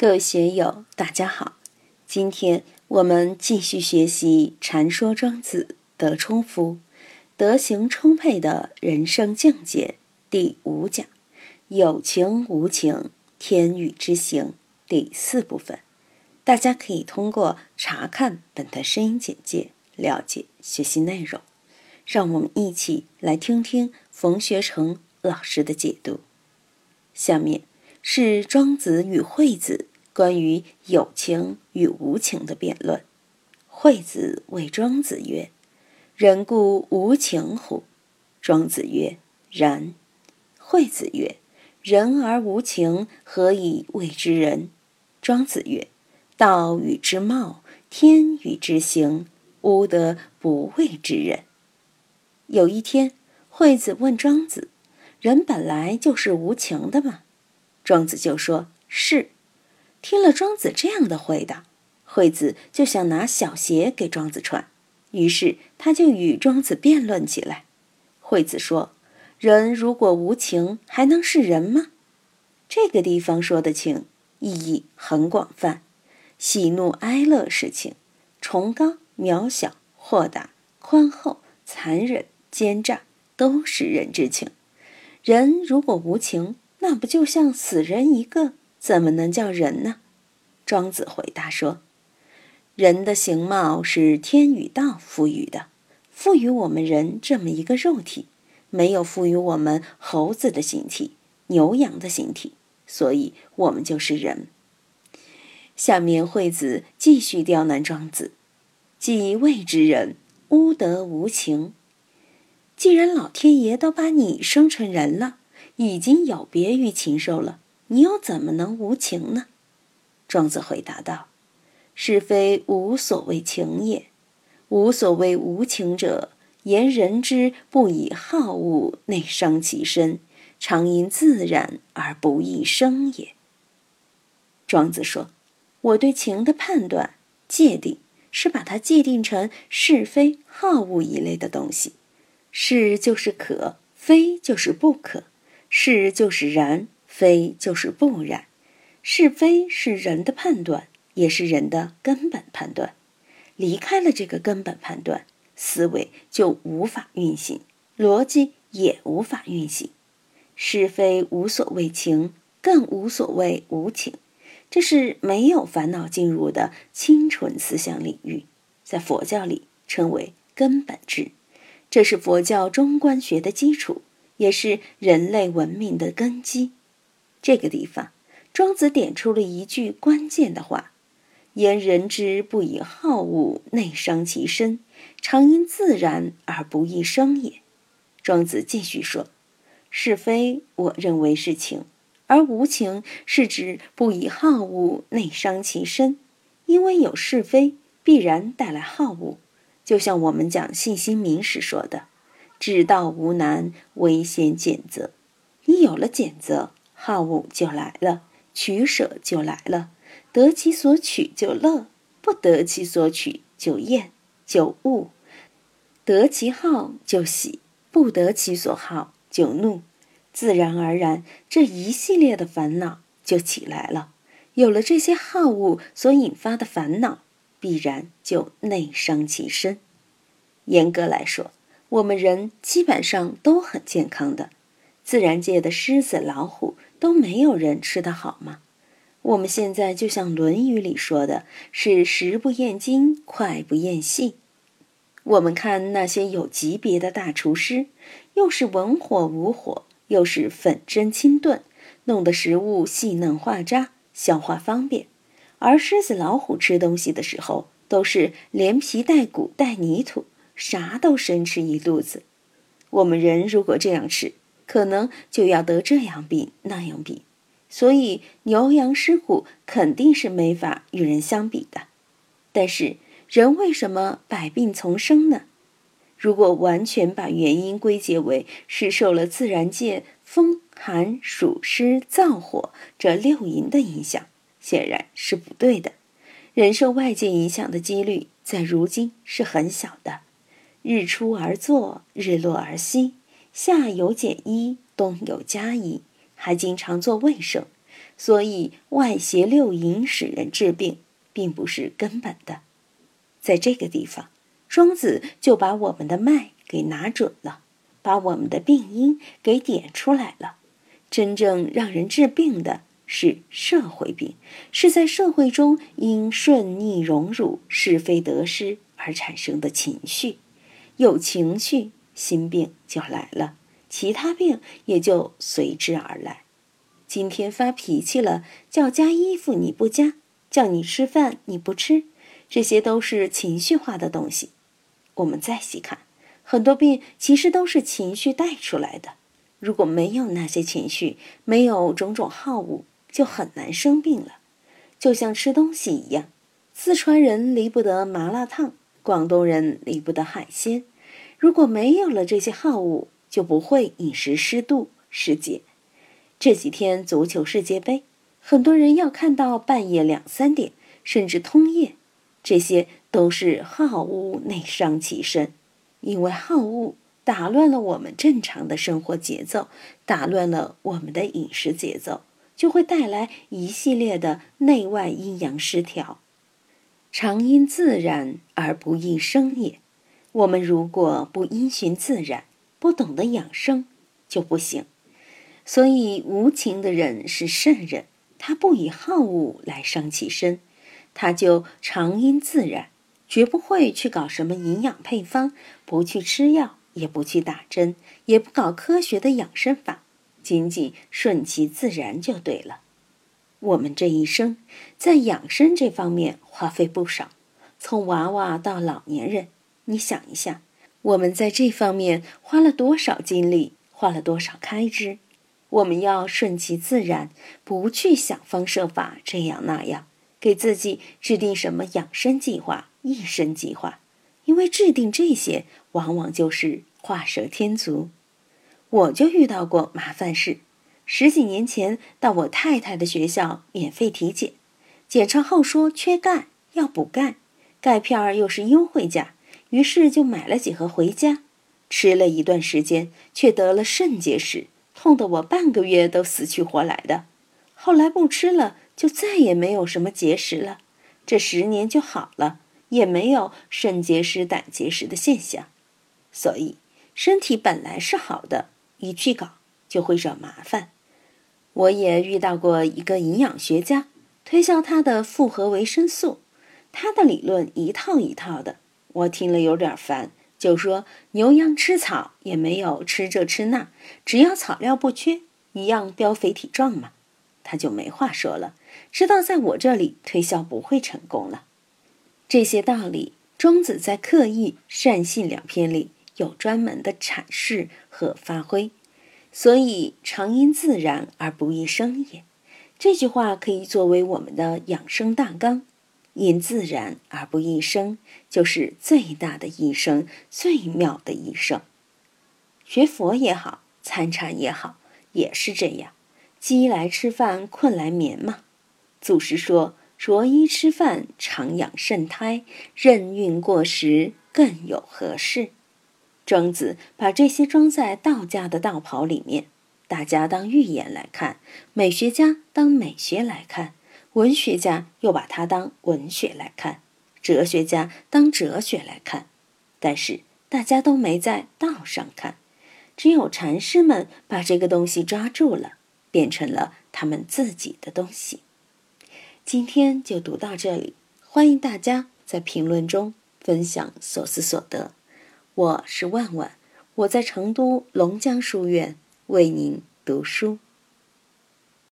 各位学友，大家好！今天我们继续学习《禅说庄子》德充夫德行充沛的人生境界第五讲“有情无情，天与之行”第四部分。大家可以通过查看本的声音简介了解学习内容。让我们一起来听听冯学成老师的解读。下面是庄子与惠子。关于有情与无情的辩论，惠子谓庄子曰：“人故无情乎？”庄子曰：“然。”惠子曰：“人而无情，何以谓之人？”庄子曰：“道与之貌，天与之行，吾得不谓之人。”有一天，惠子问庄子：“人本来就是无情的吗？”庄子就说：“是。”听了庄子这样的回答，惠子就想拿小鞋给庄子穿，于是他就与庄子辩论起来。惠子说：“人如果无情，还能是人吗？”这个地方说的情，意义很广泛，喜怒哀乐是情，崇高、渺小、豁达、宽厚、残忍、奸诈，都是人之情。人如果无情，那不就像死人一个？怎么能叫人呢？庄子回答说：“人的形貌是天与道赋予的，赋予我们人这么一个肉体，没有赋予我们猴子的形体、牛羊的形体，所以我们就是人。”下面惠子继续刁难庄子：“既谓之人，吾得无情。既然老天爷都把你生成人了，已经有别于禽兽了。”你又怎么能无情呢？庄子回答道：“是非无所谓情也。无所谓无情者，言人之不以好恶内伤其身，常因自然而不易生也。”庄子说：“我对情的判断界定，是把它界定成是非好恶一类的东西。是就是可，非就是不可；是就是然。”非就是不然，是非是人的判断，也是人的根本判断。离开了这个根本判断，思维就无法运行，逻辑也无法运行。是非无所谓情，更无所谓无情，这是没有烦恼进入的清纯思想领域，在佛教里称为根本智。这是佛教中观学的基础，也是人类文明的根基。这个地方，庄子点出了一句关键的话：“言人之不以好恶内伤其身，常因自然而不易生也。”庄子继续说：“是非，我认为是情，而无情是指不以好恶内伤其身，因为有是非，必然带来好恶。就像我们讲信心明时说的：‘至道无难，唯先检则。’你有了检则。”好恶就来了，取舍就来了，得其所取就乐，不得其所取就厌就恶，得其好就喜，不得其所好就怒，自然而然，这一系列的烦恼就起来了。有了这些好恶所引发的烦恼，必然就内伤其身。严格来说，我们人基本上都很健康的，自然界的狮子、老虎。都没有人吃得好吗？我们现在就像《论语》里说的，是“食不厌精，脍不厌细”。我们看那些有级别的大厨师，又是文火武火，又是粉蒸清炖，弄得食物细嫩化渣，消化方便；而狮子老虎吃东西的时候，都是连皮带骨带泥土，啥都生吃一肚子。我们人如果这样吃，可能就要得这样病那样病，所以牛羊狮虎肯定是没法与人相比的。但是人为什么百病丛生呢？如果完全把原因归结为是受了自然界风寒暑湿燥火这六淫的影响，显然是不对的。人受外界影响的几率在如今是很小的，日出而作，日落而息。夏有减衣，冬有加衣，还经常做卫生，所以外邪六淫使人治病，并不是根本的。在这个地方，庄子就把我们的脉给拿准了，把我们的病因给点出来了。真正让人治病的是社会病，是在社会中因顺逆荣辱、是非得失而产生的情绪。有情绪，心病就来了，其他病也就随之而来。今天发脾气了，叫加衣服你不加，叫你吃饭你不吃，这些都是情绪化的东西。我们再细看，很多病其实都是情绪带出来的。如果没有那些情绪，没有种种好恶，就很难生病了。就像吃东西一样，四川人离不得麻辣烫，广东人离不得海鲜。如果没有了这些好恶，就不会饮食失度失节。这几天足球世界杯，很多人要看到半夜两三点，甚至通夜，这些都是好恶内伤其身，因为好恶打乱了我们正常的生活节奏，打乱了我们的饮食节奏，就会带来一系列的内外阴阳失调。常因自然而不易生也，我们如果不因循自然，不懂得养生，就不行。所以，无情的人是圣人，他不以好恶来伤其身，他就常因自然，绝不会去搞什么营养配方，不去吃药，也不去打针，也不搞科学的养生法，仅仅顺其自然就对了。我们这一生在养生这方面花费不少，从娃娃到老年人，你想一下，我们在这方面花了多少精力，花了多少开支。我们要顺其自然，不去想方设法这样那样，给自己制定什么养生计划、益生计划，因为制定这些往往就是画蛇添足。我就遇到过麻烦事，十几年前到我太太的学校免费体检，检查后说缺钙，要补钙，钙片儿又是优惠价，于是就买了几盒回家，吃了一段时间，却得了肾结石。痛得我半个月都死去活来的，后来不吃了，就再也没有什么结石了。这十年就好了，也没有肾结石、胆结石的现象。所以身体本来是好的，一去搞就会惹麻烦。我也遇到过一个营养学家，推销他的复合维生素，他的理论一套一套的，我听了有点烦。就说牛羊吃草也没有吃这吃那，只要草料不缺，一样膘肥体壮嘛，他就没话说了。知道在我这里推销不会成功了。这些道理，庄子在《刻意》《善信》两篇里有专门的阐释和发挥。所以常因自然而不易生也，这句话可以作为我们的养生大纲。因自然而不易生，就是最大的一生，最妙的一生。学佛也好，参禅也好，也是这样。饥来吃饭，困来眠嘛。祖师说：“着衣吃饭，常养肾胎；任运过时，更有何事？”庄子把这些装在道家的道袍里面，大家当寓言来看，美学家当美学来看。文学家又把它当文学来看，哲学家当哲学来看，但是大家都没在道上看，只有禅师们把这个东西抓住了，变成了他们自己的东西。今天就读到这里，欢迎大家在评论中分享所思所得。我是万万，我在成都龙江书院为您读书。